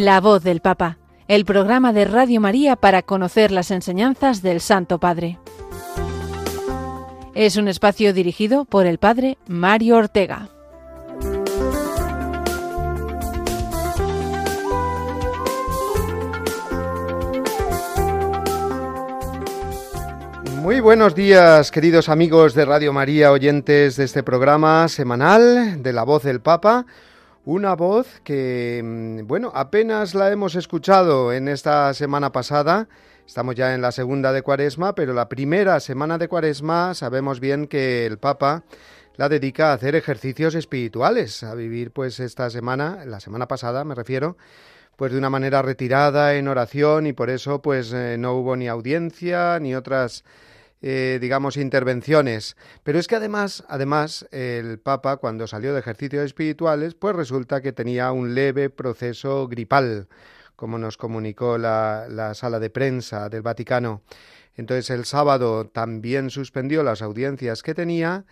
La voz del Papa, el programa de Radio María para conocer las enseñanzas del Santo Padre. Es un espacio dirigido por el Padre Mario Ortega. Muy buenos días, queridos amigos de Radio María, oyentes de este programa semanal de la voz del Papa. Una voz que, mm, bueno, apenas la hemos escuchado en esta semana pasada. Estamos ya en la segunda de Cuaresma, pero la primera semana de Cuaresma sabemos bien que el Papa la dedica a hacer ejercicios espirituales, a vivir pues esta semana, la semana pasada me refiero, pues de una manera retirada en oración y por eso pues eh, no hubo ni audiencia ni otras eh, digamos, intervenciones. Pero es que además, además, el Papa, cuando salió de ejercicios espirituales, pues resulta que tenía un leve proceso gripal, como nos comunicó la, la sala de prensa del Vaticano. Entonces el sábado también suspendió las audiencias que tenía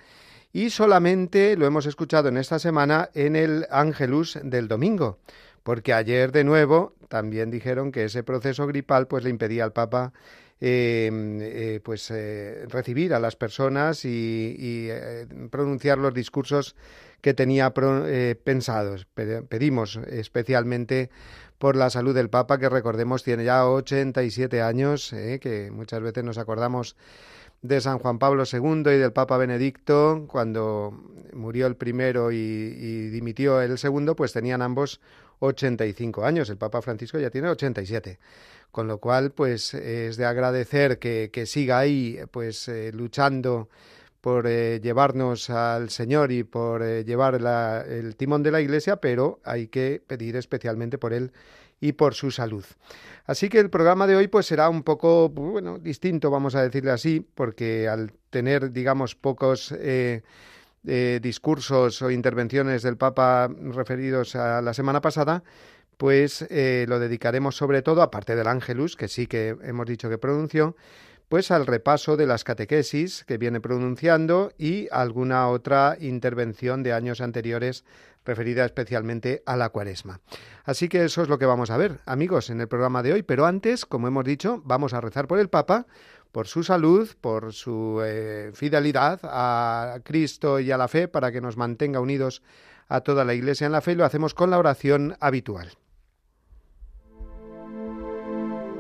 y solamente lo hemos escuchado en esta semana en el Ángelus del domingo, porque ayer de nuevo también dijeron que ese proceso gripal pues le impedía al Papa Em, eh, pues eh, recibir a las personas y, eh, pronunciar los discursos que tenía pensados. Pedimos especialmente por la salud del Papa, que recordemos tiene ya 87 años, que muchas veces nos acordamos de San Juan Pablo II y del Papa Benedicto, cuando murió el primero y, y dimitió el segundo, pues tenían ambos 85 años. El Papa Francisco ya tiene 87 con lo cual pues es de agradecer que, siga ahí pues eh, luchando por eh, llevarnos al Señor y por eh, llevar el timón de la Iglesia, pero hay que pedir especialmente por él y por su salud. Así que el programa de hoy pues será un poco bueno distinto, vamos a decirle así, porque al tener digamos pocos discursos o intervenciones del Papa referidos a la semana pasada, pues eh, lo dedicaremos sobre todo, aparte del Ángelus, que sí que hemos dicho que pronunció, pues al repaso de las catequesis que viene pronunciando y alguna otra intervención de años anteriores referida especialmente a la cuaresma. Así que eso es lo que vamos a ver, amigos, en el programa de hoy. Pero antes, como hemos dicho, vamos a rezar por el Papa, por su salud, por su eh, fidelidad a Cristo y a la fe, para que nos mantenga unidos a toda la Iglesia en la fe, y lo hacemos con la oración habitual.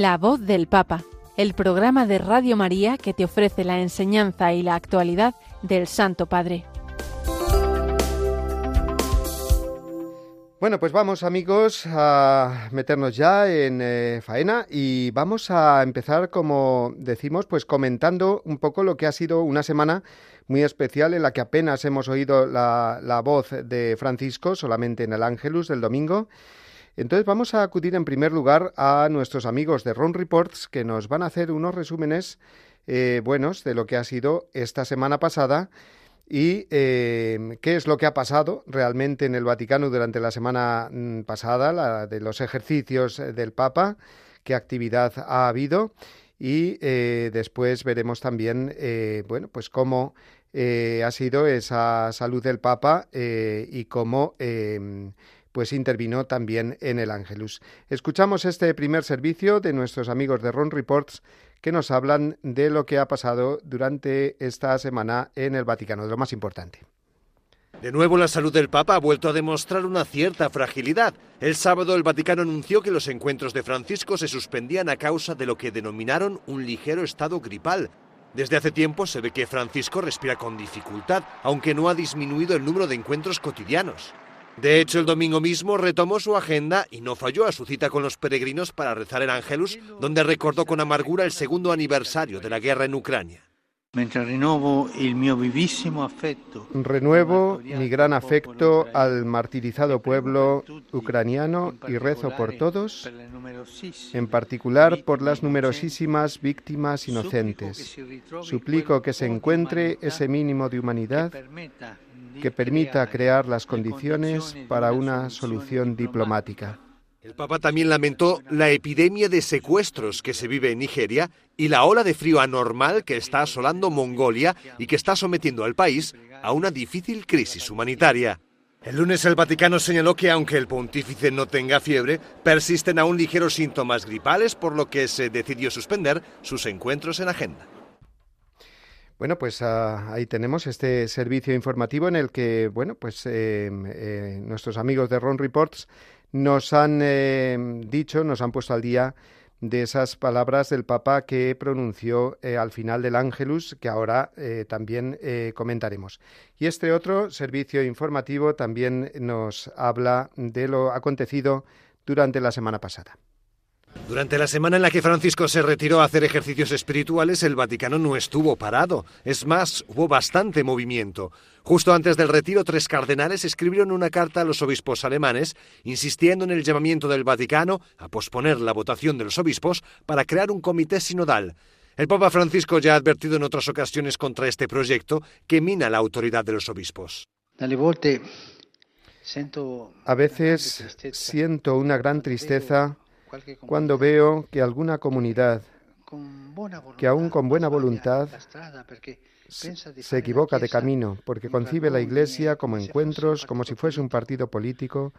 La voz del Papa, el programa de Radio María que te ofrece la enseñanza y la actualidad del Santo Padre. Bueno, pues vamos amigos a meternos ya en eh, faena y vamos a empezar, como decimos, pues comentando un poco lo que ha sido una semana muy especial en la que apenas hemos oído la, la voz de Francisco, solamente en el Ángelus del domingo. Entonces vamos a acudir en primer lugar a nuestros amigos de Ron Reports que nos van a hacer unos resúmenes eh, buenos de lo que ha sido esta semana pasada y eh, qué es lo que ha pasado realmente en el Vaticano durante la semana mm, pasada, la de los ejercicios del Papa, qué actividad ha habido y eh, después veremos también bueno pues cómo ha sido esa salud del Papa y cómo pues intervino también en el Ángelus. Escuchamos este primer servicio de nuestros amigos de Ron Reports que nos hablan de lo que ha pasado durante esta semana en el Vaticano, de lo más importante. De nuevo, la salud del Papa ha vuelto a demostrar una cierta fragilidad. El sábado el Vaticano anunció que los encuentros de Francisco se suspendían a causa de lo que denominaron un ligero estado gripal. Desde hace tiempo se ve que Francisco respira con dificultad, aunque no ha disminuido el número de encuentros cotidianos. De hecho, el domingo mismo retomó su agenda y no falló a su cita con los peregrinos para rezar el Ángelus, donde recordó con amargura el segundo aniversario de la guerra en Ucrania. Renuevo mi gran afecto al martirizado pueblo ucraniano y rezo por todos, en particular por las numerosísimas víctimas inocentes. Suplico que se encuentre ese mínimo de humanidad que permita crear las condiciones para una solución diplomática. El Papa también lamentó la epidemia de secuestros que se vive en Nigeria y la ola de frío anormal que está asolando Mongolia y que está sometiendo al país a una difícil crisis humanitaria. El lunes el Vaticano señaló que aunque el pontífice no tenga fiebre, persisten aún ligeros síntomas gripales, por lo que se decidió suspender sus encuentros en agenda. Bueno, pues ah, ahí tenemos este servicio informativo en el que, bueno, pues eh, eh, nuestros amigos de Ron Reports nos han eh, dicho, nos han puesto al día de esas palabras del Papa que pronunció al final del Ángelus, que ahora también comentaremos. Y este otro servicio informativo también nos habla de lo acontecido durante la semana pasada. Durante la semana en la que Francisco se retiró a hacer ejercicios espirituales, el Vaticano no estuvo parado. Es más, hubo bastante movimiento. Justo antes del retiro, tres cardenales escribieron una carta a los obispos alemanes, insistiendo en el llamamiento del Vaticano a posponer la votación de los obispos para crear un comité sinodal. El Papa Francisco ya ha advertido en otras ocasiones contra este proyecto que mina la autoridad de los obispos. A veces siento una gran tristeza cuando veo que alguna comunidad que aún con buena voluntad se equivoca de camino, porque concibe la Iglesia como encuentros, como si fuese un partido político,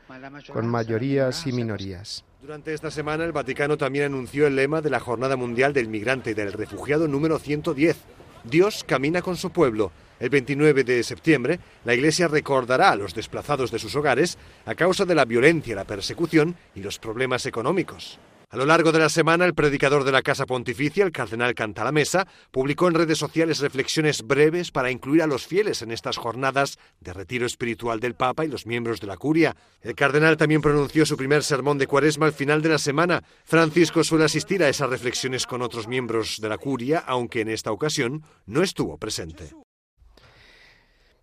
con mayorías y minorías. Durante esta semana el Vaticano también anunció el lema de la Jornada Mundial del Migrante y del Refugiado número 110. Dios camina con su pueblo el 29 de septiembre, la Iglesia recordará a los desplazados de sus hogares a causa de la violencia, la persecución y los problemas económicos. A lo largo de la semana, el predicador de la Casa Pontificia, el cardenal Cantalamesa, publicó en redes sociales reflexiones breves para incluir a los fieles en estas jornadas de retiro espiritual del Papa y los miembros de la curia. El cardenal también pronunció su primer sermón de cuaresma al final de la semana. Francisco suele asistir a esas reflexiones con otros miembros de la curia, aunque en esta ocasión no estuvo presente.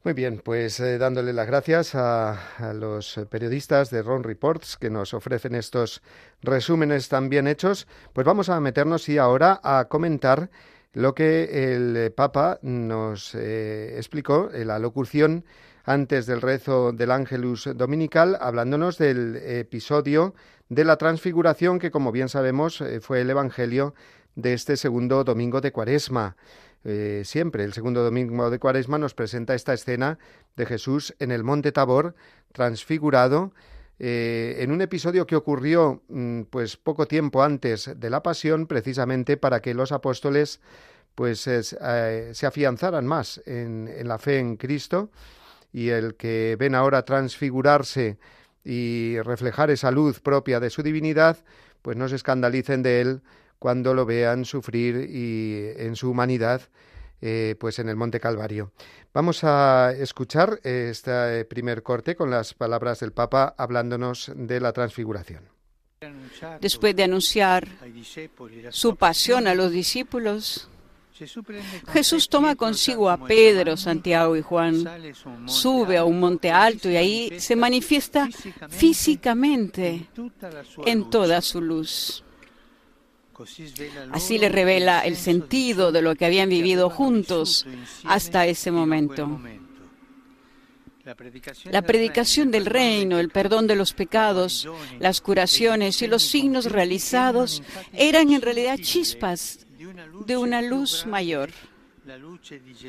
Muy bien, pues eh, dándole las gracias a, los periodistas de Ron Reports que nos ofrecen estos resúmenes tan bien hechos, pues vamos a meternos y ahora a comentar lo que el Papa nos eh, explicó en la locución antes del rezo del Ángelus Dominical, hablándonos del episodio de la transfiguración que, como bien sabemos, eh, fue el Evangelio de este segundo domingo de Cuaresma. Eh, siempre. El segundo domingo de Cuaresma nos presenta esta escena de Jesús en el monte Tabor, transfigurado, eh, en un episodio que ocurrió mm, pues poco tiempo antes de la pasión, precisamente para que los apóstoles pues eh, se afianzaran más en, en, la fe en Cristo. Y el que ven ahora transfigurarse y reflejar esa luz propia de su divinidad, pues no se escandalicen de él cuando lo vean sufrir y en su humanidad eh, pues en el Monte Calvario. Vamos a escuchar este primer corte con las palabras del Papa hablándonos de la transfiguración. Después de anunciar su pasión a los discípulos, Jesús toma consigo a Pedro, Santiago y Juan, sube a un monte alto y ahí se manifiesta físicamente en toda su luz. Así le revela el sentido de lo que habían vivido juntos hasta ese momento. La predicación del reino, el perdón de los pecados, las curaciones y los signos realizados eran en realidad chispas de una luz mayor,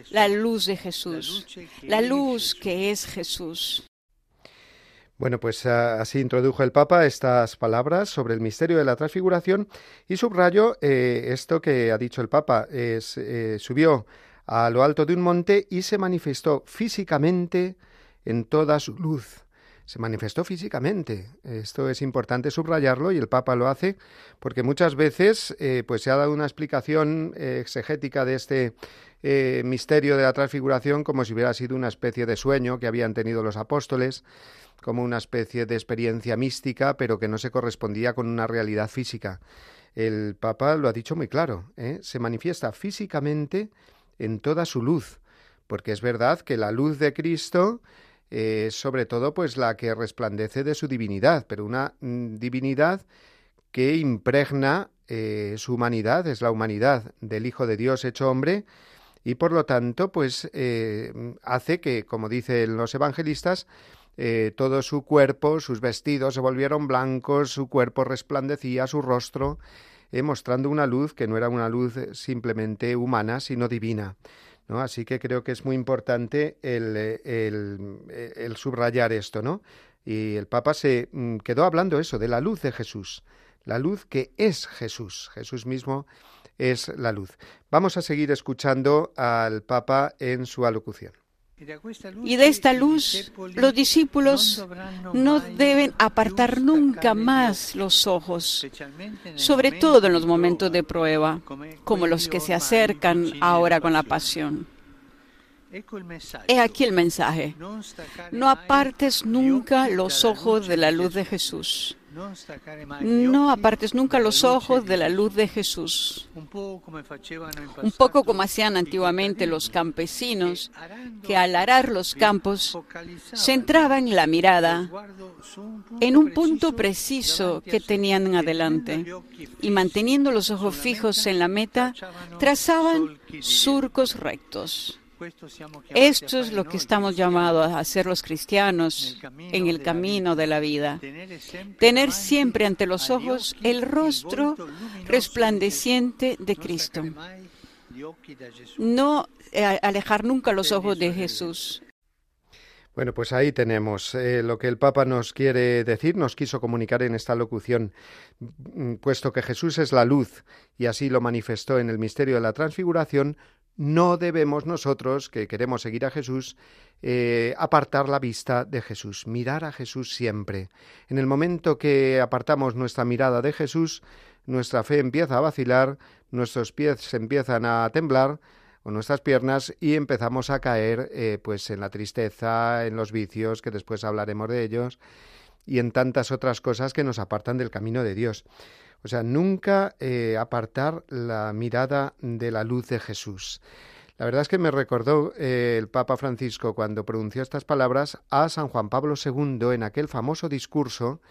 la luz de Jesús, la luz que es Jesús. Bueno, pues ah, así introdujo el Papa estas palabras sobre el misterio de la transfiguración y subrayo eh, esto que ha dicho el Papa, es, eh, subió a lo alto de un monte y se manifestó físicamente en toda su luz. Se manifestó físicamente. Esto es importante subrayarlo y el Papa lo hace porque muchas veces eh, pues se ha dado una explicación exegética de este misterio de la transfiguración como si hubiera sido una especie de sueño que habían tenido los apóstoles, como una especie de experiencia mística, pero que no se correspondía con una realidad física. El Papa lo ha dicho muy claro, se manifiesta físicamente en toda su luz, porque es verdad que la luz de Cristo es sobre todo pues la que resplandece de su divinidad, pero una mm, divinidad que impregna eh, su humanidad, es la humanidad del Hijo de Dios hecho hombre, y por lo tanto, pues eh, hace que, como dicen los evangelistas, eh, todo su cuerpo, sus vestidos se volvieron blancos, su cuerpo resplandecía, su rostro, mostrando una luz que no era una luz simplemente humana, sino divina. Así que creo que es muy importante el, el, subrayar esto, ¿no? Y el Papa se mm, quedó hablando eso, de la luz de Jesús, la luz que es Jesús. Jesús mismo es la luz. Vamos a seguir escuchando al Papa en su alocución. Y de esta luz los discípulos no deben apartar nunca más los ojos, sobre todo en los momentos de prueba, como los que se acercan ahora con la pasión. He aquí el mensaje. No apartes nunca los ojos de la luz de Jesús. No apartes nunca los ojos de la luz de Jesús. Un poco como hacían antiguamente los campesinos, que al arar los campos centraban la mirada en un punto preciso que tenían adelante y manteniendo los ojos fijos en la meta, trazaban surcos rectos. Esto es lo que estamos llamados a hacer los cristianos en el camino de la vida. Tener siempre ante los ojos el rostro resplandeciente de Cristo. No eh, alejar nunca los ojos de Jesús. Bueno, pues ahí tenemos eh, lo que el Papa nos quiere decir, nos quiso comunicar en esta locución, mm, puesto que Jesús es la luz y así lo manifestó en el misterio de la transfiguración, no debemos nosotros, que queremos seguir a Jesús, eh, apartar la vista de Jesús, mirar a Jesús siempre. En el momento que apartamos nuestra mirada de Jesús, nuestra fe empieza a vacilar, nuestros pies se empiezan a temblar, o nuestras piernas, y empezamos a caer eh, pues en la tristeza, en los vicios, que después hablaremos de ellos, y en tantas otras cosas que nos apartan del camino de Dios. O sea, nunca eh, apartar la mirada de la luz de Jesús. La verdad es que me recordó eh, el Papa Francisco cuando pronunció estas palabras a San Juan Pablo II en aquel famoso discurso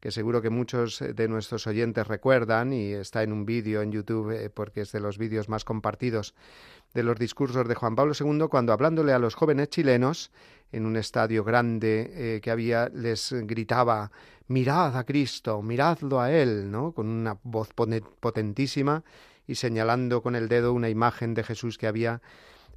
que seguro que muchos de nuestros oyentes recuerdan y está en un vídeo en YouTube eh, porque es de los vídeos más compartidos de los discursos de Juan Pablo II cuando hablándole a los jóvenes chilenos en un estadio grande que había les gritaba mirad a Cristo, miradlo a Él, ¿no? Con una voz potentísima y señalando con el dedo una imagen de Jesús que había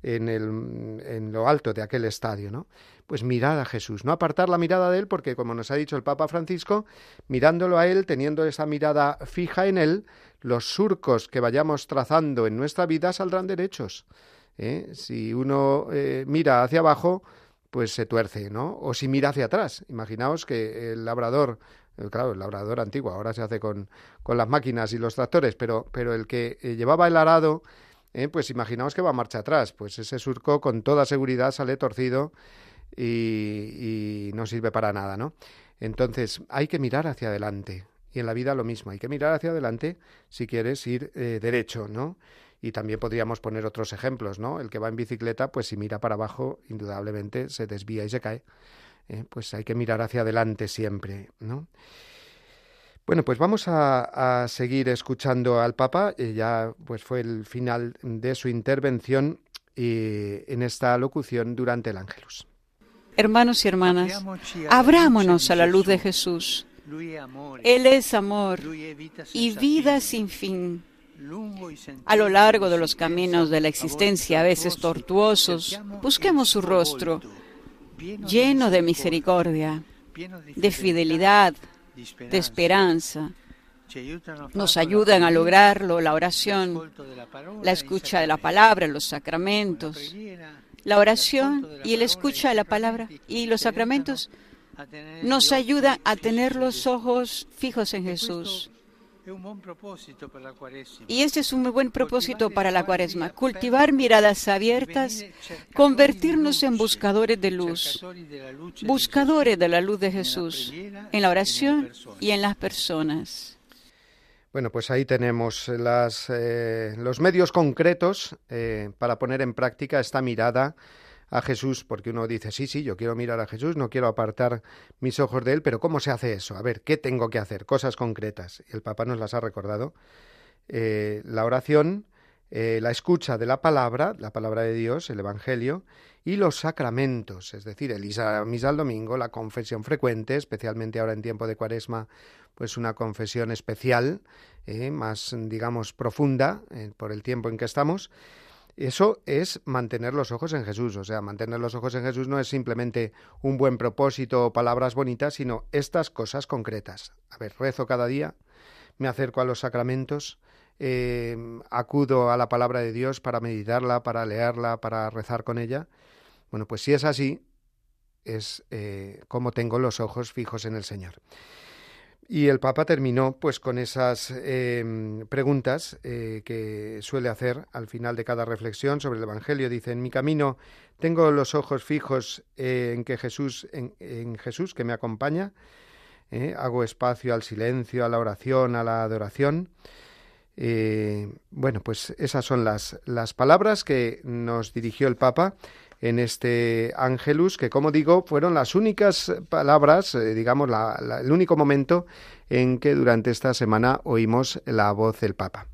en, el, en lo alto de aquel estadio, ¿no? Pues mirad a Jesús, no apartar la mirada de Él, porque como nos ha dicho el Papa Francisco, mirándolo a Él, teniendo esa mirada fija en Él, los surcos que vayamos trazando en nuestra vida saldrán derechos. ¿eh? Si uno eh, mira hacia abajo, pues se tuerce, ¿no? O si mira hacia atrás. Imaginaos que el labrador, eh, claro, el labrador antiguo, ahora se hace con, con las máquinas y los tractores, pero, pero el que eh, llevaba el arado, eh, pues imaginaos que va a marcha atrás. Pues ese surco con toda seguridad sale torcido y, y no sirve para nada, ¿no? Entonces hay que mirar hacia adelante. Y en la vida lo mismo, hay que mirar hacia adelante si quieres ir derecho, ¿no? Y también podríamos poner otros ejemplos, ¿no? El que va en bicicleta, pues si mira para abajo, indudablemente se desvía y se cae. ¿eh? Pues hay que mirar hacia adelante siempre, ¿no? Bueno, pues vamos a, seguir escuchando al Papa. Eh, ya pues fue el final de su intervención y en esta locución durante el Ángelus. Hermanos y hermanas, abrámonos a la luz de Jesús. Él es amor y vida sin fin. A lo largo de los caminos de la existencia, a veces tortuosos, busquemos su rostro, lleno de misericordia, de fidelidad, de esperanza. Nos ayudan a lograrlo la oración, la escucha de la palabra, los sacramentos, La oración y el escucha a la palabra y los sacramentos nos ayudan a tener los ojos fijos en Jesús. Y este es un muy buen propósito para la cuaresma, cultivar miradas abiertas, convertirnos en buscadores de luz, buscadores de la luz de Jesús, en la oración y en las personas. Bueno, pues ahí tenemos las, eh, los medios concretos eh, para poner en práctica esta mirada a Jesús, porque uno dice, sí, sí, yo quiero mirar a Jesús, no quiero apartar mis ojos de él, pero ¿cómo se hace eso? A ver, ¿qué tengo que hacer? Cosas concretas. El Papa nos las ha recordado. Eh, la oración, la escucha de la palabra, la palabra de Dios, el Evangelio, y los sacramentos, es decir, el misa al domingo, la confesión frecuente, especialmente ahora en tiempo de cuaresma, pues una confesión especial, eh, más, digamos, profunda eh, por el tiempo en que estamos. Eso es mantener los ojos en Jesús. O sea, mantener los ojos en Jesús no es simplemente un buen propósito o palabras bonitas, sino estas cosas concretas. A ver, rezo cada día, me acerco a los sacramentos, eh, acudo a la palabra de Dios para meditarla, para leerla, para rezar con ella. Bueno, pues si es así, es como tengo los ojos fijos en el Señor. Y el Papa terminó pues con esas em, preguntas eh, que suele hacer al final de cada reflexión sobre el Evangelio. Dice, en mi camino tengo los ojos fijos en que Jesús, en, Jesús que me acompaña. Eh, hago espacio al silencio, a la oración, a la adoración. Eh, bueno, pues esas son las, las palabras que nos dirigió el Papa en este Ángelus, que como digo, fueron las únicas palabras, eh, digamos, el único momento en que durante esta semana oímos la voz del Papa.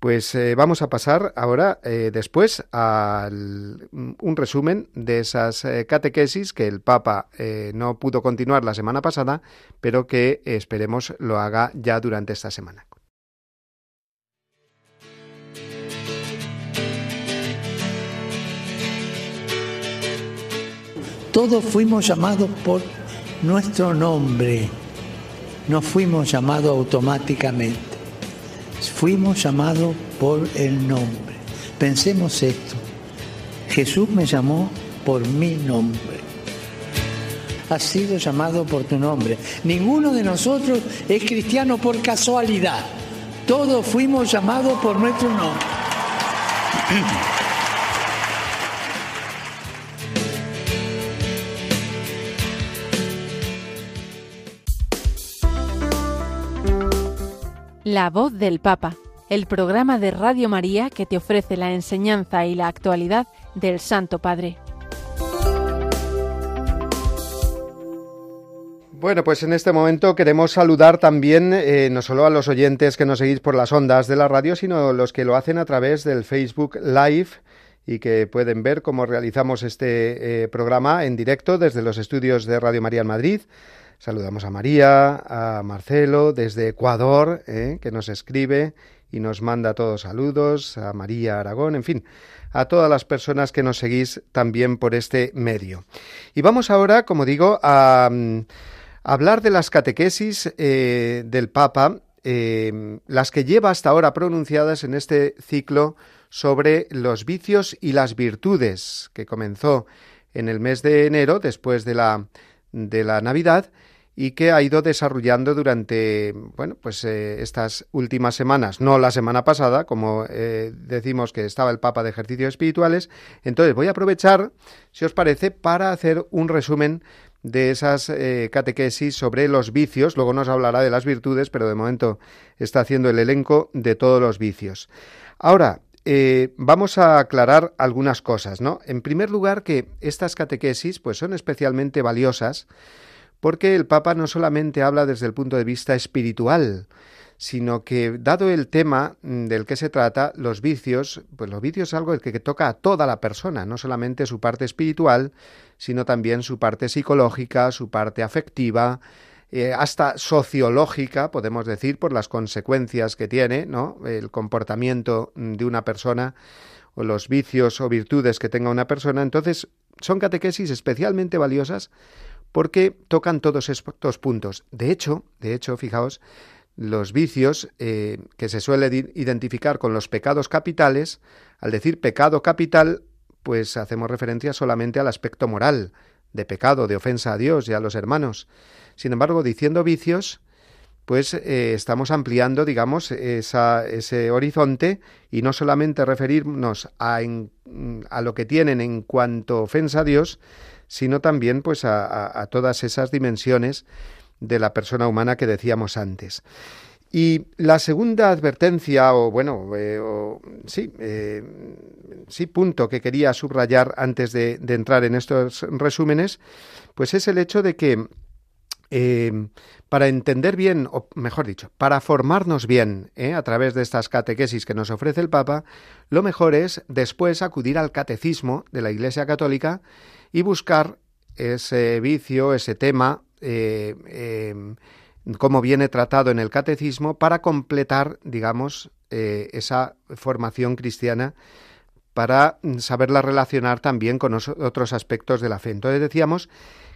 Pues eh, vamos a pasar ahora, eh, después, a un resumen de esas catequesis que el Papa no pudo continuar la semana pasada, pero que esperemos lo haga ya durante esta semana. Todos fuimos llamados por nuestro nombre, no fuimos llamados automáticamente, fuimos llamados por el nombre. Pensemos esto, Jesús me llamó por mi nombre. Has sido llamado por tu nombre. Ninguno de nosotros es cristiano por casualidad. Todos fuimos llamados por nuestro nombre. La voz del Papa, el programa de Radio María que te ofrece la enseñanza y la actualidad del Santo Padre. Bueno, pues en este momento queremos saludar también eh, no solo a los oyentes que nos seguís por las ondas de la radio, sino los que lo hacen a través del Facebook Live y que pueden ver cómo realizamos este eh, programa en directo desde los estudios de Radio María en Madrid Saludamos a María, a Marcelo desde Ecuador, ¿eh? que nos escribe y nos manda todos saludos, a María Aragón, en fin, a todas las personas que nos seguís también por este medio. Y vamos ahora, como digo, a, mm, hablar de las catequesis eh, del Papa, eh, las que lleva hasta ahora pronunciadas en este ciclo sobre los vicios y las virtudes, que comenzó en el mes de enero, después de la, de la Navidad, y que ha ido desarrollando durante, bueno, pues eh, estas últimas semanas, no la semana pasada, como eh, decimos que estaba el Papa de ejercicios espirituales. Entonces voy a aprovechar, si os parece, para hacer un resumen de esas eh, catequesis sobre los vicios. Luego nos hablará de las virtudes, pero de momento está haciendo el elenco de todos los vicios. Ahora, vamos a aclarar algunas cosas, ¿no? En primer lugar, que estas catequesis pues son especialmente valiosas porque el Papa no solamente habla desde el punto de vista espiritual, sino que, dado el tema mm, del que se trata, los vicios, pues los vicios es algo que, toca a toda la persona, no solamente su parte espiritual, sino también su parte psicológica, su parte afectiva, eh, hasta sociológica, podemos decir, por las consecuencias que tiene, ¿no? El comportamiento mm, de una persona o los vicios o virtudes que tenga una persona. Entonces, son catequesis especialmente valiosas porque tocan todos estos puntos. De hecho, de hecho, fijaos, los vicios eh, que se suele identificar con los pecados capitales, al decir pecado capital, pues hacemos referencia solamente al aspecto moral, de pecado, de ofensa a Dios y a los hermanos. Sin embargo, diciendo vicios, pues eh, estamos ampliando, digamos, ese horizonte y no solamente referirnos a, a, lo que tienen en cuanto ofensa a Dios, sino también pues a, todas esas dimensiones de la persona humana que decíamos antes. Y la segunda advertencia, o bueno, eh, sí, eh, sí, punto que quería subrayar antes de, entrar en estos resúmenes, pues es el hecho de que eh, para entender bien, o mejor dicho, para formarnos bien a través de estas catequesis que nos ofrece el Papa, lo mejor es después acudir al catecismo de la Iglesia Católica y buscar ese vicio, ese tema, como viene tratado en el catecismo, para completar, digamos, eh, esa formación cristiana para saberla relacionar también con otros aspectos de la fe. Entonces decíamos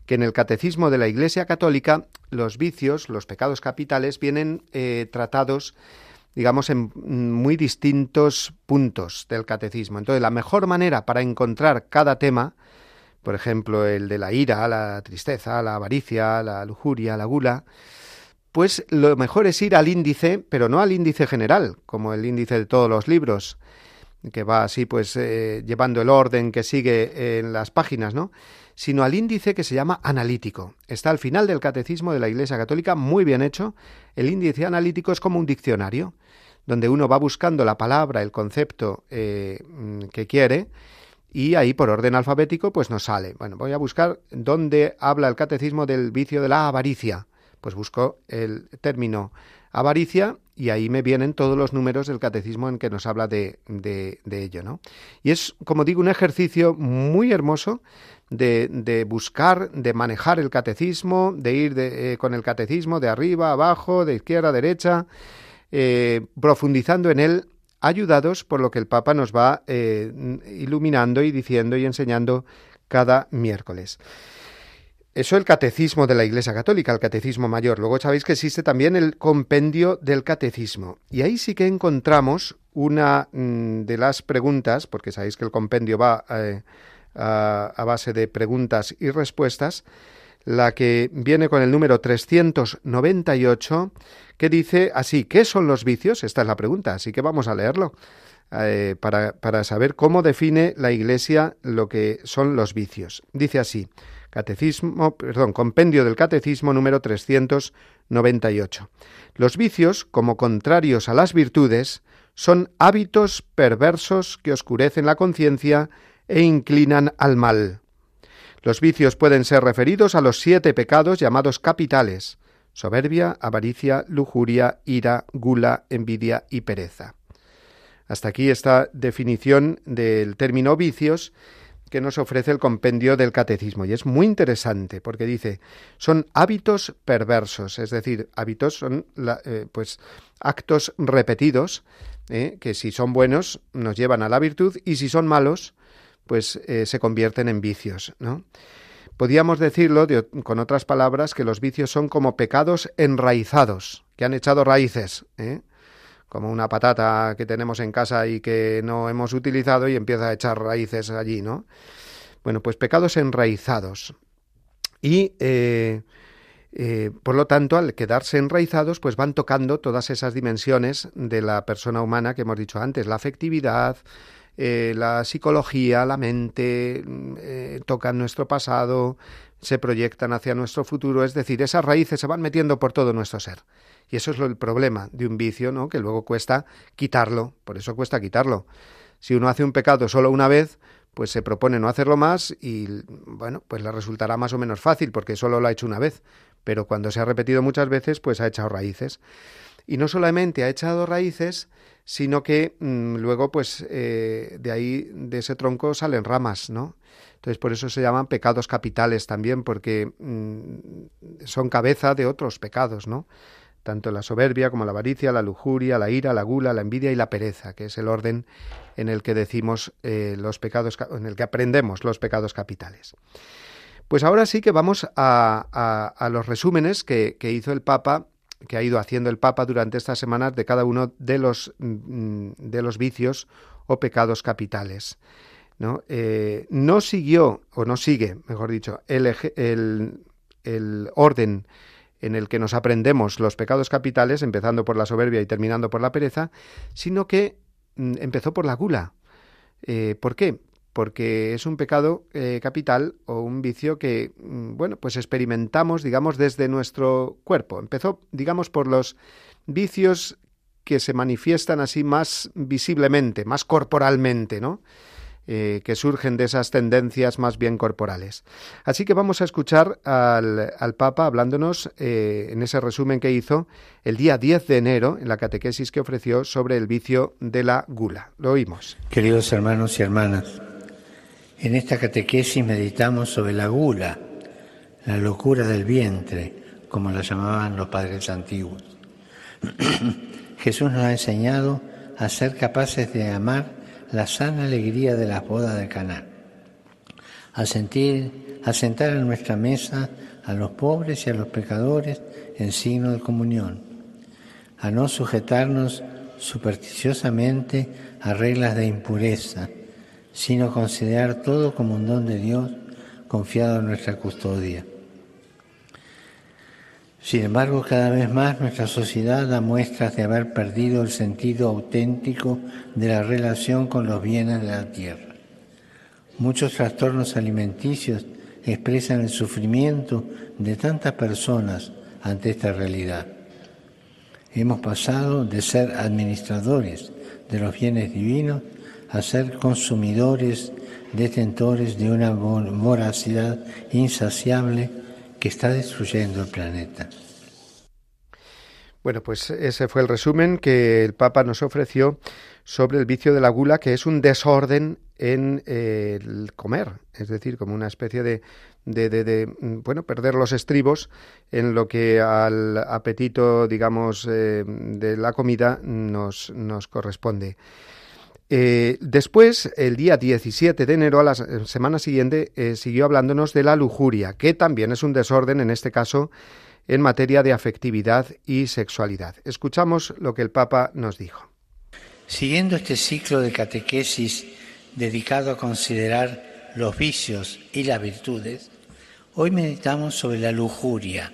que en el catecismo de la Iglesia Católica los vicios, los pecados capitales, vienen eh, tratados digamos, en muy distintos puntos del catecismo. Entonces, la mejor manera para encontrar cada tema, por ejemplo, el de la ira, la tristeza, la avaricia, la lujuria, la gula, pues lo mejor es ir al índice, pero no al índice general, como el índice de todos los libros, que va así pues eh, llevando el orden que sigue en las páginas, ¿no? sino al índice que se llama analítico. Está al final del catecismo de la Iglesia Católica, muy bien hecho. El índice analítico es como un diccionario, donde uno va buscando la palabra, el concepto eh, que quiere, y ahí por orden alfabético pues nos sale. Bueno, voy a buscar dónde habla el catecismo del vicio de la avaricia pues busco el término avaricia y ahí me vienen todos los números del catecismo en que nos habla de, de, ello, ¿no? Y es, como digo, un ejercicio muy hermoso de, de buscar, de manejar el catecismo, de ir eh, con el catecismo de arriba, abajo, de izquierda a derecha, eh, profundizando en él, ayudados por lo que el Papa nos va eh, iluminando y diciendo y enseñando cada miércoles. Eso el catecismo de la Iglesia Católica, el catecismo mayor. Luego sabéis que existe también el compendio del catecismo. Y ahí sí que encontramos una mm, de las preguntas, porque sabéis que el compendio va eh, a, base de preguntas y respuestas, la que viene con el número 398, que dice así, ¿qué son los vicios? Esta es la pregunta, así que vamos a leerlo. Eh, para, para saber cómo define la Iglesia lo que son los vicios. Dice así, Catecismo, perdón, Compendio del Catecismo número 398. Los vicios, como contrarios a las virtudes, son hábitos perversos que oscurecen la conciencia e inclinan al mal. Los vicios pueden ser referidos a los siete pecados llamados capitales soberbia, avaricia, lujuria, ira, gula, envidia y pereza. Hasta aquí esta definición del término vicios que nos ofrece el compendio del catecismo. Y es muy interesante porque dice, son hábitos perversos, es decir, hábitos son eh, pues actos repetidos eh, que si son buenos nos llevan a la virtud y si son malos pues eh, se convierten en vicios, ¿no? Podríamos decirlo con otras palabras que los vicios son como pecados enraizados, que han echado raíces, como una patata que tenemos en casa y que no hemos utilizado y empieza a echar raíces allí, ¿no? Bueno, pues pecados enraizados. Y eh, eh, por lo tanto, al quedarse enraizados, pues van tocando todas esas dimensiones de la persona humana que hemos dicho antes, la afectividad, eh, la psicología, la mente, tocan nuestro pasado, se proyectan hacia nuestro futuro, es decir, esas raíces se van metiendo por todo nuestro ser. Y eso es lo, el problema de un vicio, ¿no? Que luego cuesta quitarlo, por eso cuesta quitarlo. Si uno hace un pecado solo una vez, pues se propone no hacerlo más y, bueno, pues le resultará más o menos fácil porque solo lo ha hecho una vez. Pero cuando se ha repetido muchas veces, pues ha echado raíces. Y no solamente ha echado raíces, sino que mm, luego, pues eh, de ahí, de ese tronco salen ramas, ¿no? Entonces, por eso se llaman pecados capitales también, porque mm, son cabeza de otros pecados, ¿no? tanto la soberbia como la avaricia, la lujuria, la ira, la gula, la envidia y la pereza, que es el orden en el que decimos eh, los pecados, en el que aprendemos los pecados capitales. Pues ahora sí que vamos a, a, los resúmenes que, hizo el Papa, que ha ido haciendo el Papa durante estas semanas de cada uno de los, mm, de los vicios o pecados capitales. ¿no? Eh, no siguió, o no sigue, mejor dicho, el, el, el orden en el que nos aprendemos los pecados capitales, empezando por la soberbia y terminando por la pereza, sino que mm, empezó por la gula. Eh, ¿Por qué? Porque es un pecado eh, capital o un vicio que, mm, bueno, pues experimentamos, digamos, desde nuestro cuerpo. Empezó, digamos, por los vicios que se manifiestan así más visiblemente, más corporalmente, ¿no? Eh, que surgen de esas tendencias más bien corporales. Así que vamos a escuchar al, Papa hablándonos eh, en ese resumen que hizo el día 10 de enero en la catequesis que ofreció sobre el vicio de la gula. Lo oímos. Queridos hermanos y hermanas, en esta catequesis meditamos sobre la gula, la locura del vientre, como la llamaban los padres antiguos. Jesús nos ha enseñado a ser capaces de amar la sana alegría de las bodas de Caná, a a sentar en nuestra mesa a los pobres y a los pecadores en signo de comunión, a no sujetarnos supersticiosamente a reglas de impureza, sino considerar todo como un don de Dios confiado en nuestra custodia. Sin embargo, cada vez más nuestra sociedad da muestras de haber perdido el sentido auténtico de la relación con los bienes de la tierra. Muchos trastornos alimenticios expresan el sufrimiento de tantas personas ante esta realidad. Hemos pasado de ser administradores de los bienes divinos a ser consumidores, detentores de una voracidad insaciable que está destruyendo el planeta. Bueno, pues ese fue el resumen que el Papa nos ofreció sobre el vicio de la gula, que es un desorden en eh, el comer, es decir, como una especie de, de, bueno, perder los estribos en lo que al apetito, digamos, eh, de la comida nos, nos corresponde. Eh, después, el día 17 de enero, a la semana siguiente, eh, siguió hablándonos de la lujuria, que también es un desorden, en este caso, en materia de afectividad y sexualidad. Escuchamos lo que el Papa nos dijo. Siguiendo este ciclo de catequesis dedicado a considerar los vicios y las virtudes, hoy meditamos sobre la lujuria.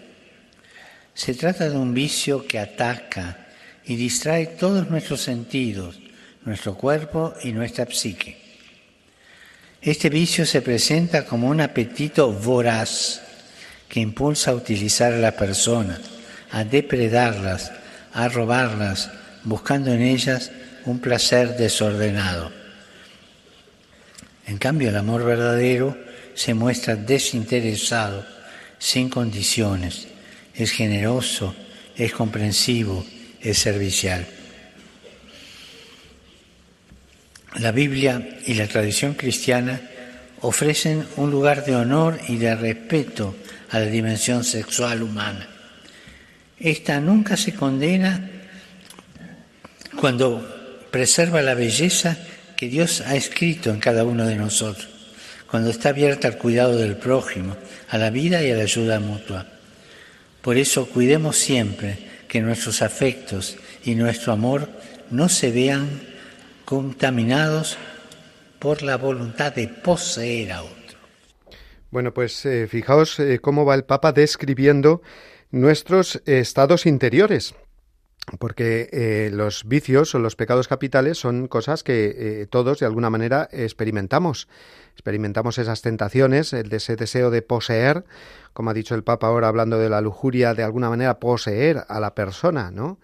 Se trata de un vicio que ataca y distrae todos nuestros sentidos nuestro cuerpo y nuestra psique. Este vicio se presenta como un apetito voraz que impulsa a utilizar a las personas, a depredarlas, a robarlas, buscando en ellas un placer desordenado. En cambio, el amor verdadero se muestra desinteresado, sin condiciones, es generoso, es comprensivo, es servicial. La Biblia y la tradición cristiana ofrecen un lugar de honor y de respeto a la dimensión sexual humana. Esta nunca se condena cuando preserva la belleza que Dios ha escrito en cada uno de nosotros, cuando está abierta al cuidado del prójimo, a la vida y a la ayuda mutua. Por eso cuidemos siempre que nuestros afectos y nuestro amor no se vean contaminados por la voluntad de poseer a otro. Bueno, pues eh, fijaos eh, cómo va el Papa describiendo nuestros estados interiores, porque eh, los vicios o los pecados capitales son cosas que todos de alguna manera experimentamos. Experimentamos esas tentaciones, el de ese deseo de poseer, como ha dicho el Papa ahora hablando de la lujuria, de alguna manera poseer a la persona, ¿no?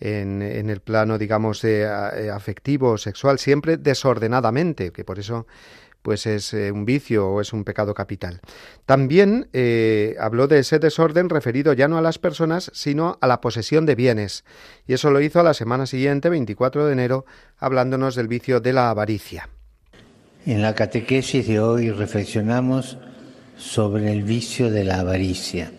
En, el plano, digamos, de, eh, afectivo, sexual, siempre desordenadamente, que por eso pues es eh, un vicio o es un pecado capital. También eh, habló de ese desorden referido ya no a las personas, sino a la posesión de bienes. Y eso lo hizo a la semana siguiente, 24 de enero, hablándonos del vicio de la avaricia. En la catequesis de hoy reflexionamos sobre el vicio de la avaricia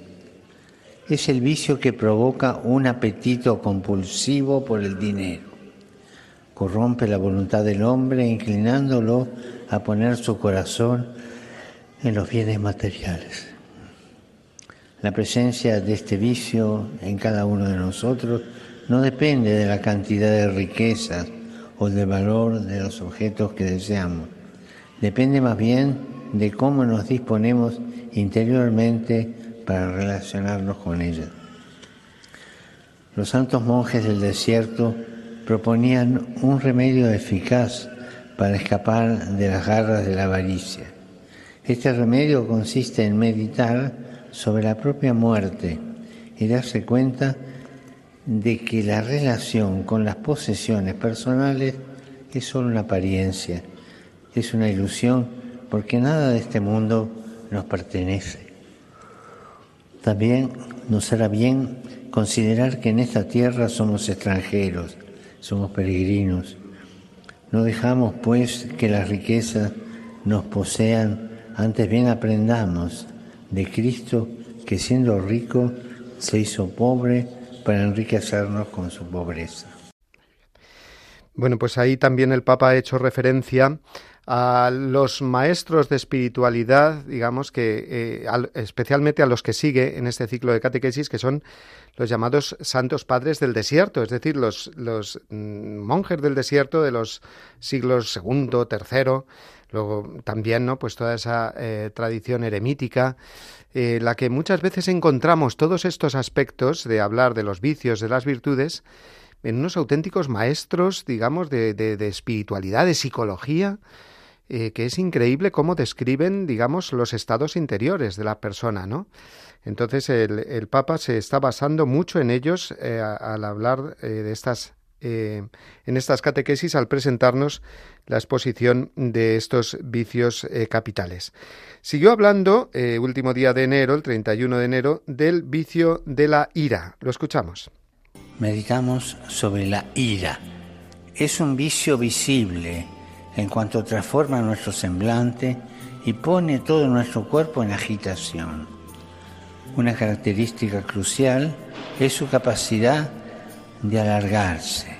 es el vicio que provoca un apetito compulsivo por el dinero. Corrompe la voluntad del hombre inclinándolo a poner su corazón en los bienes materiales. La presencia de este vicio en cada uno de nosotros no depende de la cantidad de riquezas o del valor de los objetos que deseamos. depende más bien de cómo nos disponemos interiormente para relacionarnos con ella. Los santos monjes del desierto proponían un remedio eficaz para escapar de las garras de la avaricia. Este remedio consiste en meditar sobre la propia muerte y darse cuenta de que la relación con las posesiones personales es solo una apariencia, es una ilusión, porque nada de este mundo nos pertenece. También nos hará bien considerar que en esta tierra somos extranjeros, somos peregrinos. No dejamos pues que las riquezas nos posean, antes bien aprendamos de Cristo que siendo rico se hizo pobre para enriquecernos con su pobreza. Bueno, pues ahí también el Papa ha hecho referencia a los maestros de espiritualidad, digamos que eh, especialmente a los que sigue en este ciclo de catequesis, que son los llamados santos padres del desierto, es decir, los, mm, monjes del desierto de los siglos segundo, tercero, luego también, ¿no? Pues toda esa eh, tradición eremítica, eh, la que muchas veces encontramos todos estos aspectos de hablar de los vicios, de las virtudes, en unos auténticos maestros, digamos, de, de espiritualidad, de psicología, eh, que es increíble cómo describen, digamos, los estados interiores de la persona, ¿no? Entonces el, Papa se está basando mucho en ellos eh, al hablar eh, de estas en estas catequesis al presentarnos la exposición de estos vicios capitales. Siguió hablando, último día de enero, el 31 de enero, del vicio de la ira. Lo escuchamos. Meditamos sobre la ira. Es un vicio visible en cuanto transforma nuestro semblante y pone todo nuestro cuerpo en agitación. Una característica crucial es su capacidad de alargarse.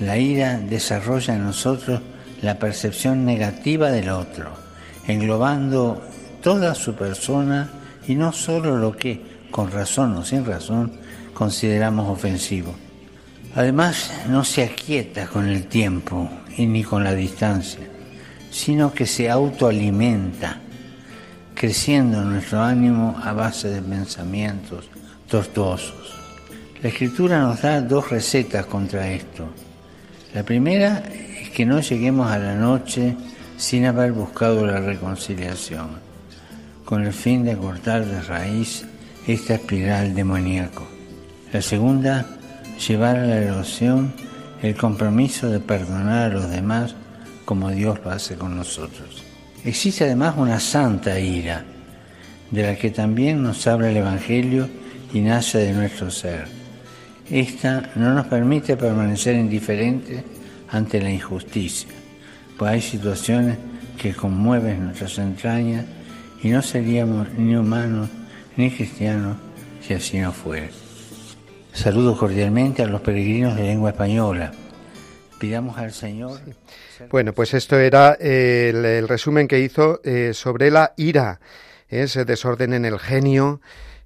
La ira desarrolla en nosotros la percepción negativa del otro, englobando toda su persona y no solo lo que, con razón o sin razón, consideramos ofensivo. Además, no se aquieta con el tiempo y ni con la distancia, sino que se autoalimenta, creciendo nuestro ánimo a base de pensamientos tortuosos. La escritura nos da dos recetas contra esto. La primera es que no lleguemos a la noche sin haber buscado la reconciliación, con el fin de cortar de raíz esta espiral demoníaco. La segunda, llevar a la oración el compromiso de perdonar a los demás como Dios lo hace con nosotros. Existe además una santa ira, de la que también nos habla el Evangelio y nace de nuestro ser. Esta no nos permite permanecer indiferentes ante la injusticia, pues hay situaciones que conmueven nuestras entrañas y no seríamos ni humanos ni cristianos si así no fuera. Saludo cordialmente a los peregrinos de lengua española. Pidamos al Señor. Bueno, pues esto era el, resumen que hizo eh, sobre la ira, ese desorden en el genio,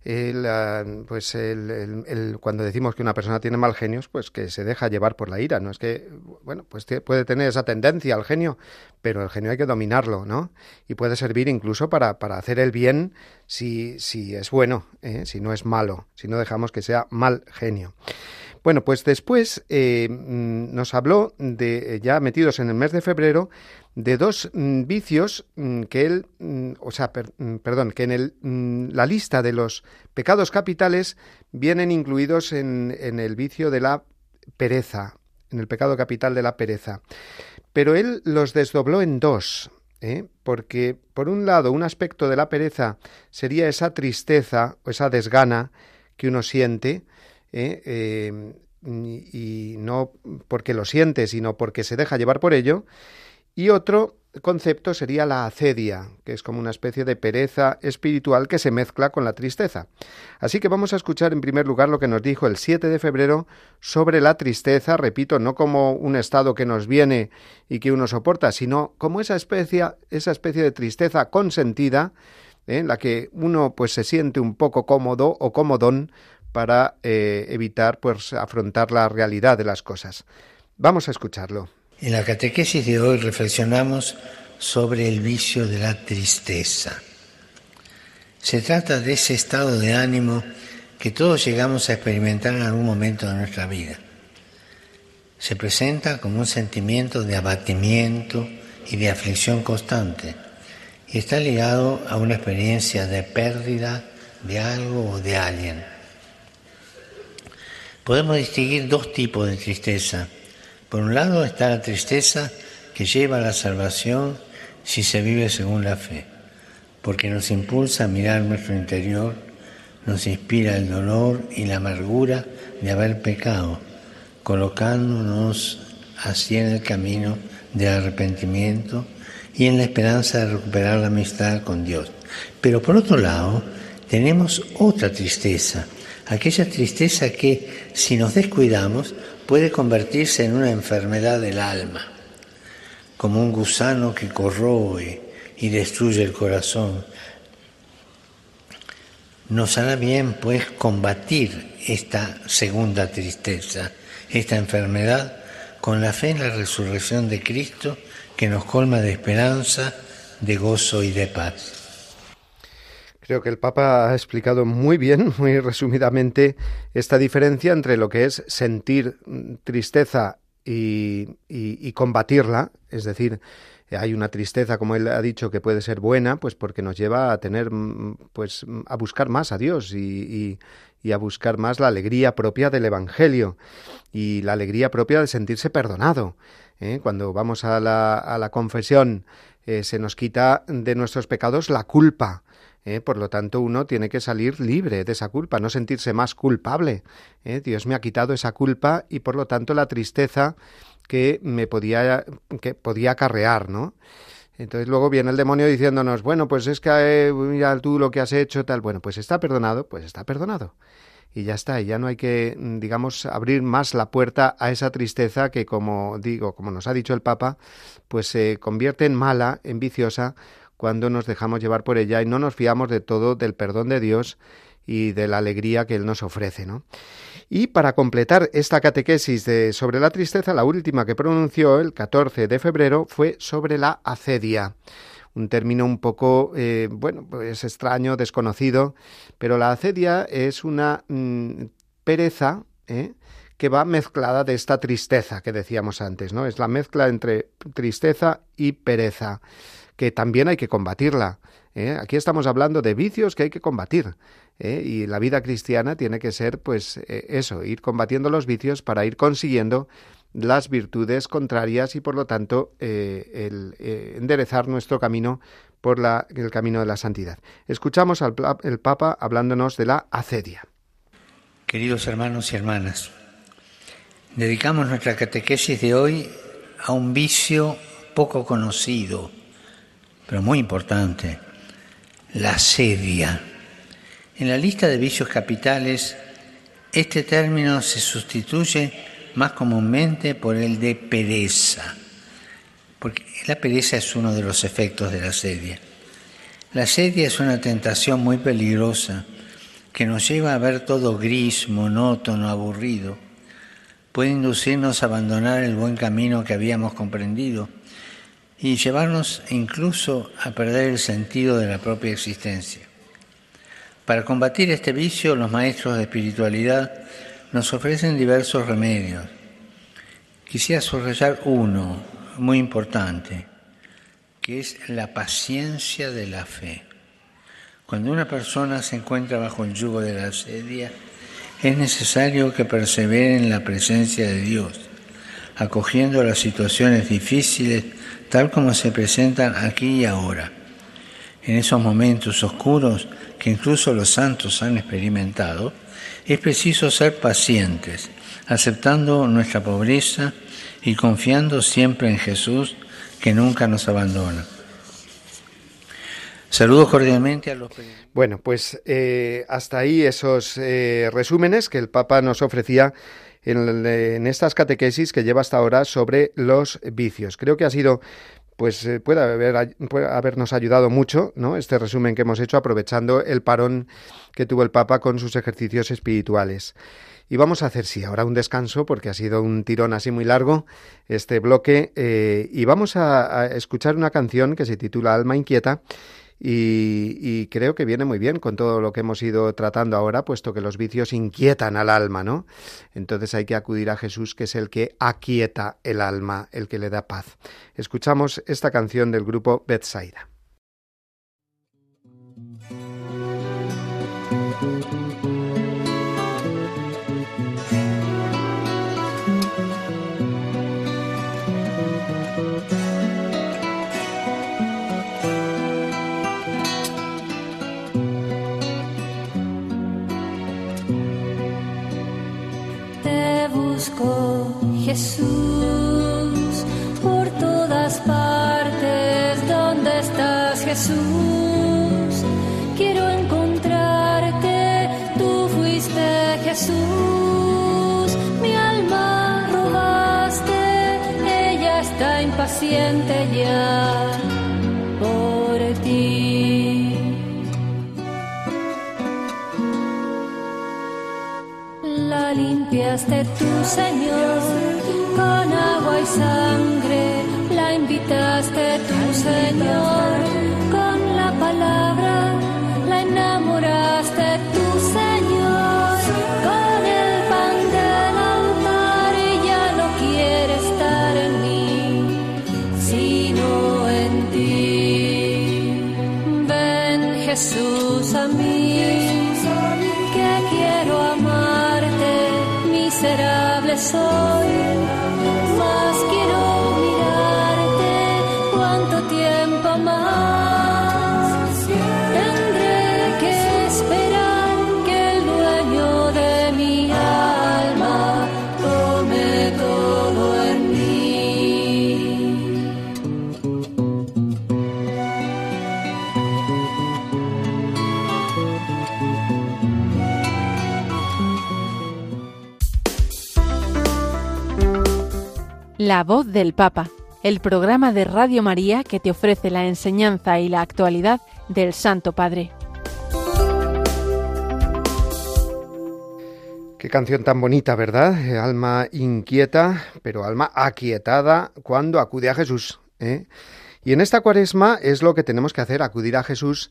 el, pues el, cuando decimos que una persona tiene mal genios, pues que se deja llevar por la ira. No es que, bueno, pues puede tener esa tendencia al genio, pero el genio hay que dominarlo, ¿no? Y puede servir incluso para, para hacer el bien si, si es bueno, ¿eh? si no es malo, si no dejamos que sea mal genio. Bueno, pues después eh, mm, nos habló de, ya metidos en el mes de febrero, de dos mm, vicios mm, que él, o sea, perdón, que en el, la lista de los pecados capitales vienen incluidos en, en el vicio de la pereza, en el pecado capital de la pereza. Pero él los desdobló en dos, ¿eh? porque por un lado un aspecto de la pereza sería esa tristeza o esa desgana que uno siente, ¿eh? Eh, y no porque lo siente, sino porque se deja llevar por ello, y otro concepto sería la acedia, que es como una especie de pereza espiritual que se mezcla con la tristeza. Así que vamos a escuchar en primer lugar lo que nos dijo el 7 de febrero sobre la tristeza, repito, no como un estado que nos viene y que uno soporta, sino como esa especie, esa especie de tristeza consentida, ¿eh? en la que uno pues se siente un poco cómodo o cómodón para eh, evitar pues afrontar la realidad de las cosas. Vamos a escucharlo. En la catequesis de hoy reflexionamos sobre el vicio de la tristeza. Se trata de ese estado de ánimo que todos llegamos a experimentar en algún momento de nuestra vida. Se presenta como un sentimiento de abatimiento y de aflicción constante y está ligado a una experiencia de pérdida de algo o de alguien. Podemos distinguir dos tipos de tristeza. Por un lado está la tristeza que lleva a la salvación si se vive según la fe, porque nos impulsa a mirar nuestro interior, nos inspira el dolor y la amargura de haber pecado, colocándonos así en el camino del arrepentimiento y en la esperanza de recuperar la amistad con Dios. Pero por otro lado, tenemos otra tristeza, aquella tristeza que, si nos descuidamos, puede convertirse en una enfermedad del alma, como un gusano que corroe y destruye el corazón. Nos hará bien, pues, combatir esta segunda tristeza, esta enfermedad, con la fe en la resurrección de Cristo que nos colma de esperanza, de gozo y de paz. Creo que el Papa ha explicado muy bien, muy resumidamente, esta diferencia entre lo que es sentir tristeza y, combatirla, es decir, hay una tristeza, como él ha dicho, que puede ser buena, pues porque nos lleva a tener, pues, a buscar más a Dios y, a buscar más la alegría propia del Evangelio y la alegría propia de sentirse perdonado. ¿eh? Cuando vamos a la, a la confesión, eh, se nos quita de nuestros pecados la culpa. ¿Eh? Por lo tanto, uno tiene que salir libre de esa culpa, no sentirse más culpable. Dios me ha quitado esa culpa y, por lo tanto, la tristeza que me podía, que podía acarrear, ¿no? Entonces luego viene el demonio diciéndonos, bueno, pues es que mira tú lo que has hecho, tal. Bueno, pues está perdonado, pues está perdonado y ya está, y ya no hay que, mm, digamos, abrir más la puerta a esa tristeza que, como digo, como nos ha dicho el Papa, pues se convierte en mala, en viciosa, cuando nos dejamos llevar por ella y no nos fiamos de todo del perdón de Dios y de la alegría que Él nos ofrece, ¿no? Y para completar esta catequesis de, sobre la tristeza, la última que pronunció el 14 de febrero fue sobre la acedia un término un poco, eh, bueno, pues extraño, desconocido, pero la acedia es una mm, pereza ¿eh? que va mezclada de esta tristeza que decíamos antes, ¿no? Es la mezcla entre tristeza y pereza, que también hay que combatirla. ¿eh? Aquí estamos hablando de vicios que hay que combatir. Y la vida cristiana tiene que ser, pues, eso, ir combatiendo los vicios para ir consiguiendo las virtudes contrarias y por lo tanto eh, el, eh, enderezar nuestro camino por el camino de la santidad. Escuchamos al Papa hablándonos de la acedia. Queridos hermanos y hermanas, dedicamos nuestra catequesis de hoy a un vicio poco conocido, pero muy importante, la acedia. En la lista de vicios capitales, este término se sustituye más comúnmente por el de pereza, porque la pereza es uno de los efectos de la sedia. La sedia es una tentación muy peligrosa que nos lleva a ver todo gris, monótono, aburrido. Puede inducirnos a abandonar el buen camino que habíamos comprendido y llevarnos incluso a perder el sentido de la propia existencia. Para combatir este vicio, los maestros de espiritualidad nos ofrecen diversos remedios. Quisiera subrayar uno muy importante, que es la paciencia de la fe. Cuando una persona se encuentra bajo el yugo de la asedia, es necesario que persevere en la presencia de Dios, acogiendo las situaciones difíciles tal como se presentan aquí y ahora. En esos momentos oscuros que incluso los santos han experimentado, es preciso ser pacientes, aceptando nuestra pobreza y confiando siempre en Jesús, que nunca nos abandona. Saludos cordialmente a los Bueno, pues eh, hasta ahí esos eh, resúmenes que el Papa nos ofrecía en, estas catequesis que lleva hasta ahora sobre los vicios. Creo que ha sido pues eh, puede, haber, puede habernos ayudado mucho, ¿no? Este resumen que hemos hecho aprovechando el parón que tuvo el Papa con sus ejercicios espirituales. Y vamos a hacer, sí, ahora un descanso porque ha sido un tirón así muy largo este bloque. Eh, y vamos a, escuchar una canción que se titula Alma Inquieta. Y, creo que viene muy bien con todo lo que hemos ido tratando ahora, puesto que los vicios inquietan al alma, ¿no? Entonces hay que acudir a Jesús, que es el que aquieta el alma, el que le da paz. Escuchamos esta canción del grupo Betsaida. Jesús, por todas partes, ¿dónde estás Jesús? Quiero encontrarte, tú fuiste Jesús, mi alma robaste, ella está impaciente Limpiaste tú, Señor con agua y sangre, la invitaste tu Señor, La voz del Papa, el programa de Radio María que te ofrece la enseñanza y la actualidad del Santo Padre. Qué canción tan bonita, ¿verdad? Eh, alma inquieta, pero alma aquietada cuando acude a Jesús. ¿eh? Y en esta cuaresma es lo que tenemos que hacer, acudir a Jesús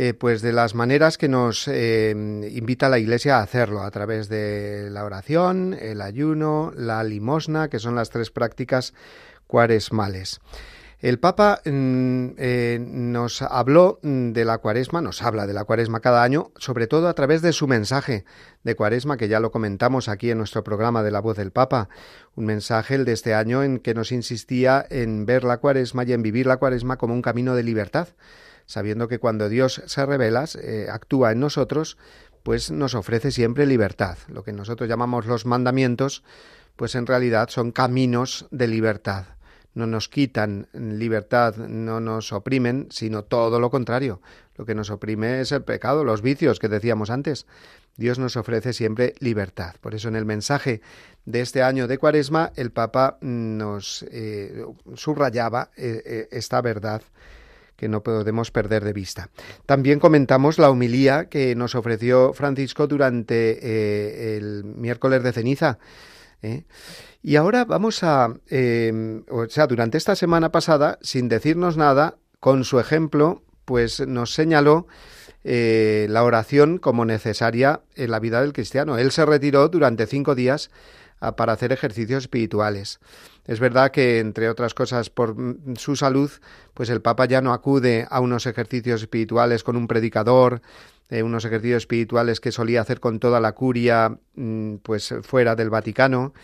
eh, pues de las maneras que nos eh, invita la Iglesia a hacerlo, a través de la oración, el ayuno, la limosna, que son las tres prácticas cuaresmales. El Papa mm, eh, nos habló de la cuaresma, nos habla de la cuaresma cada año, sobre todo a través de su mensaje de cuaresma, que ya lo comentamos aquí en nuestro programa de la voz del Papa, un mensaje el de este año en que nos insistía en ver la cuaresma y en vivir la cuaresma como un camino de libertad, sabiendo que cuando Dios se revela, eh, actúa en nosotros, pues nos ofrece siempre libertad. Lo que nosotros llamamos los mandamientos, pues en realidad son caminos de libertad. No nos quitan libertad, no nos oprimen, sino todo lo contrario. Lo que nos oprime es el pecado, los vicios que decíamos antes. Dios nos ofrece siempre libertad. Por eso en el mensaje de este año de Cuaresma el Papa nos eh, subrayaba eh, esta verdad que no podemos perder de vista. También comentamos la humilía que nos ofreció Francisco durante eh, el miércoles de ceniza. ¿eh? Y ahora vamos a, eh, o sea, durante esta semana pasada, sin decirnos nada, con su ejemplo, pues nos señaló la oración como necesaria en la vida del cristiano. Él se retiró durante cinco días para hacer ejercicios espirituales. Es verdad que, entre otras cosas, por su salud, pues el Papa ya no acude a unos ejercicios espirituales con un predicador, eh, unos ejercicios espirituales que solía hacer con toda la curia, mm, pues fuera del Vaticano.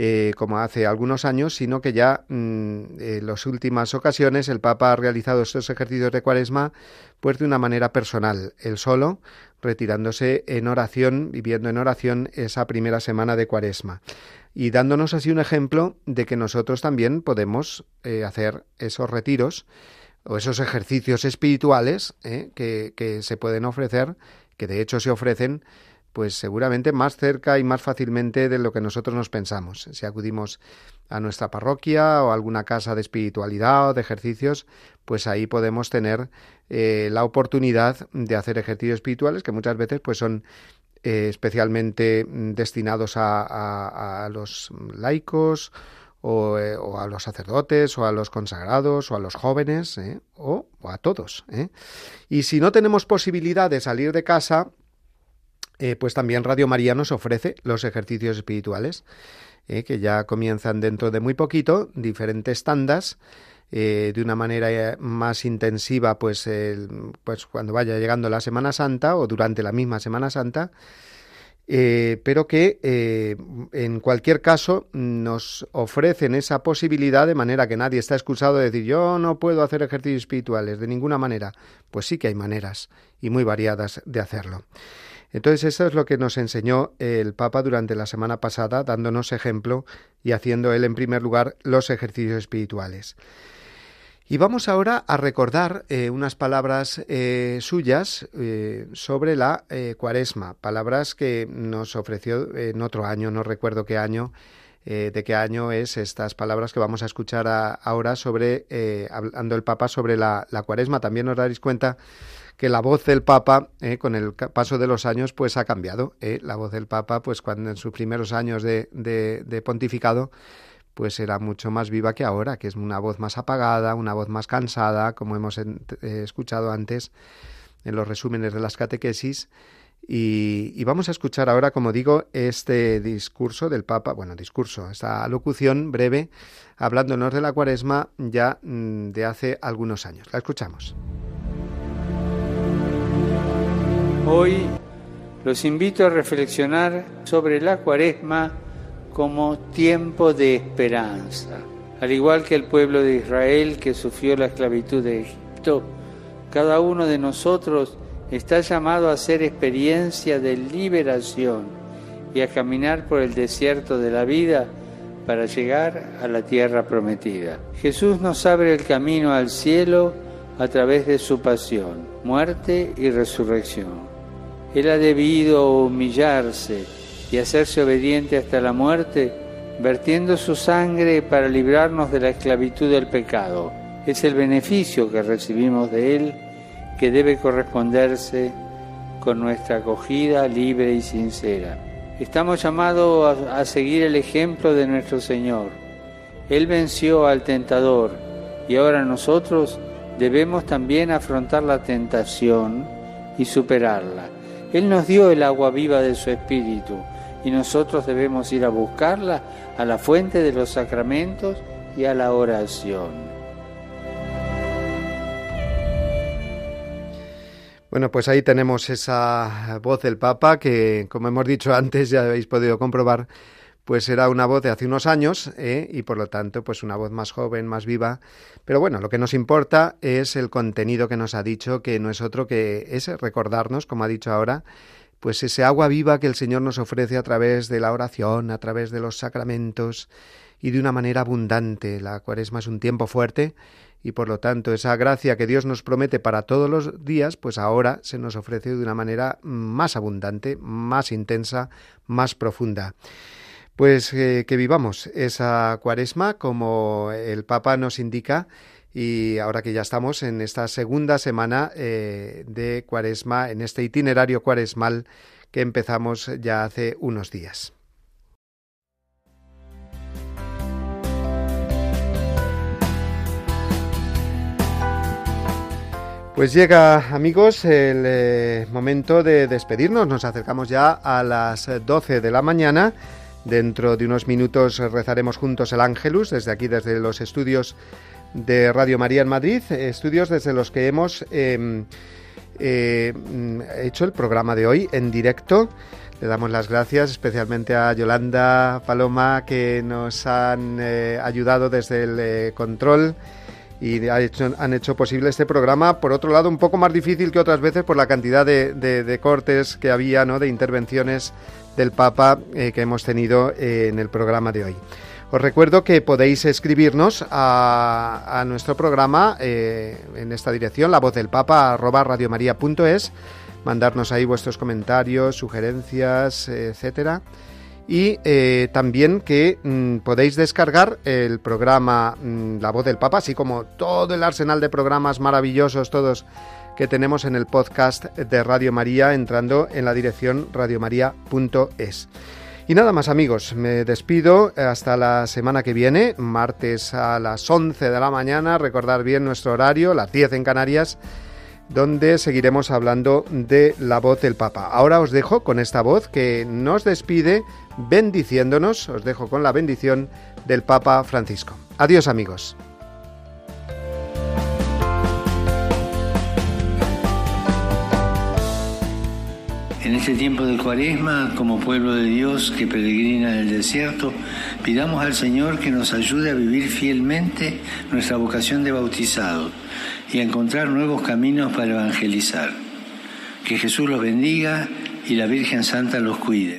Eh, como hace algunos años, sino que ya mm, en las últimas ocasiones el Papa ha realizado estos ejercicios de cuaresma pues de una manera personal, él solo, retirándose en oración, viviendo en oración esa primera semana de cuaresma y dándonos así un ejemplo de que nosotros también podemos eh, hacer esos retiros o esos ejercicios espirituales eh, que, que se pueden ofrecer, que de hecho se ofrecen pues seguramente más cerca y más fácilmente de lo que nosotros nos pensamos. Si acudimos a nuestra parroquia o a alguna casa de espiritualidad o de ejercicios, pues ahí podemos tener eh, la oportunidad de hacer ejercicios espirituales que muchas veces pues son especialmente mm, destinados a, los laicos o, a los sacerdotes o a los consagrados o a los jóvenes o, o, a todos. Y si no tenemos posibilidad de salir de casa, pues también Radio María nos ofrece los ejercicios espirituales. Eh, que ya comienzan dentro de muy poquito, diferentes tandas, eh, de una manera eh, más intensiva, pues, pues cuando vaya llegando la Semana Santa o durante la misma Semana Santa, pero que en cualquier caso nos ofrecen esa posibilidad de manera que nadie está excusado de decir yo no puedo hacer ejercicios espirituales de ninguna manera. Pues sí que hay maneras y muy variadas de hacerlo. Entonces eso es lo que nos enseñó el Papa durante la semana pasada, dándonos ejemplo y haciendo él en primer lugar los ejercicios espirituales. Y vamos ahora a recordar eh, unas palabras eh, suyas eh, sobre la cuaresma, palabras que nos ofreció en otro año, no recuerdo qué año, de qué año es estas palabras que vamos a escuchar ahora sobre, hablando el Papa sobre la, cuaresma. También os daréis cuenta que la voz del Papa, con el paso de los años, pues ha cambiado. La voz del Papa, pues cuando en sus primeros años de, pontificado, pues era mucho más viva que ahora, que es una voz más apagada, una voz más cansada, como hemos eh, escuchado antes en los resúmenes de las catequesis. Y, vamos a escuchar ahora, como digo, este discurso del Papa, bueno, discurso, esta locución breve, hablándonos de la cuaresma ya mm, de hace algunos años. La escuchamos. Hoy los invito a reflexionar sobre la cuaresma como tiempo de esperanza. Al igual que el pueblo de Israel que sufrió la esclavitud de Egipto, cada uno de nosotros está llamado a hacer experiencia de liberación y a caminar por el desierto de la vida para llegar a la tierra prometida. Jesús nos abre el camino al cielo a través de su pasión, muerte y resurrección. Él ha debido humillarse y hacerse obediente hasta la muerte, vertiendo su sangre para librarnos de la esclavitud del pecado. Es el beneficio que recibimos de Él que debe corresponderse con nuestra acogida libre y sincera. Estamos llamados a, seguir el ejemplo de nuestro Señor. Él venció al tentador y ahora nosotros debemos también afrontar la tentación y superarla él nos dio el agua viva de su Espíritu y nosotros debemos ir a buscarla a la fuente de los sacramentos y a la oración. Bueno, pues ahí tenemos esa voz del Papa que, como hemos dicho antes, ya habéis podido comprobar, pues era una voz de hace unos años ¿eh? y por lo tanto pues una voz más joven, más viva. Pero bueno, lo que nos importa es el contenido que nos ha dicho, que no es otro que es recordarnos, como ha dicho ahora, pues ese agua viva que el Señor nos ofrece a través de la oración, a través de los sacramentos y de una manera abundante. La cuaresma es un tiempo fuerte y por lo tanto esa gracia que Dios nos promete para todos los días, pues ahora se nos ofrece de una manera más abundante, más intensa, más profunda. Pues eh, que vivamos esa cuaresma como el Papa nos indica y ahora que ya estamos en esta segunda semana eh, de cuaresma, en este itinerario cuaresmal que empezamos ya hace unos días. Pues llega, amigos, el eh, momento de despedirnos. Nos acercamos ya a las 12 de la mañana Dentro de unos minutos rezaremos juntos el Ángelus, desde aquí, desde los estudios de Radio María en Madrid, estudios desde los que hemos em, eh, hecho el programa de hoy en directo. Le damos las gracias especialmente a Yolanda Paloma que nos han eh, ayudado desde el eh, control y han hecho posible este programa. Por otro lado, un poco más difícil que otras veces por la cantidad de, de cortes que había, ¿no? de intervenciones del Papa eh, que hemos tenido eh, en el programa de hoy. Os recuerdo que podéis escribirnos a, nuestro programa eh, en esta dirección, la voz del Papa, arroba radiomaria.es, mandarnos ahí vuestros comentarios, sugerencias, etcétera. y eh, también que mm, podéis descargar el programa mm, La voz del Papa, así como todo el arsenal de programas maravillosos, todos que tenemos en el podcast de Radio María, entrando en la dirección radiomaria.es. Y nada más amigos, me despido hasta la semana que viene, martes a las 11 de la mañana, recordar bien nuestro horario, las 10 en Canarias donde seguiremos hablando de la voz del Papa. Ahora os dejo con esta voz que nos despide bendiciéndonos, os dejo con la bendición del Papa Francisco. Adiós amigos. En este tiempo de cuaresma, como pueblo de Dios que peregrina en el desierto, pidamos al Señor que nos ayude a vivir fielmente nuestra vocación de bautizado y a encontrar nuevos caminos para evangelizar. Que Jesús los bendiga y la Virgen Santa los cuide.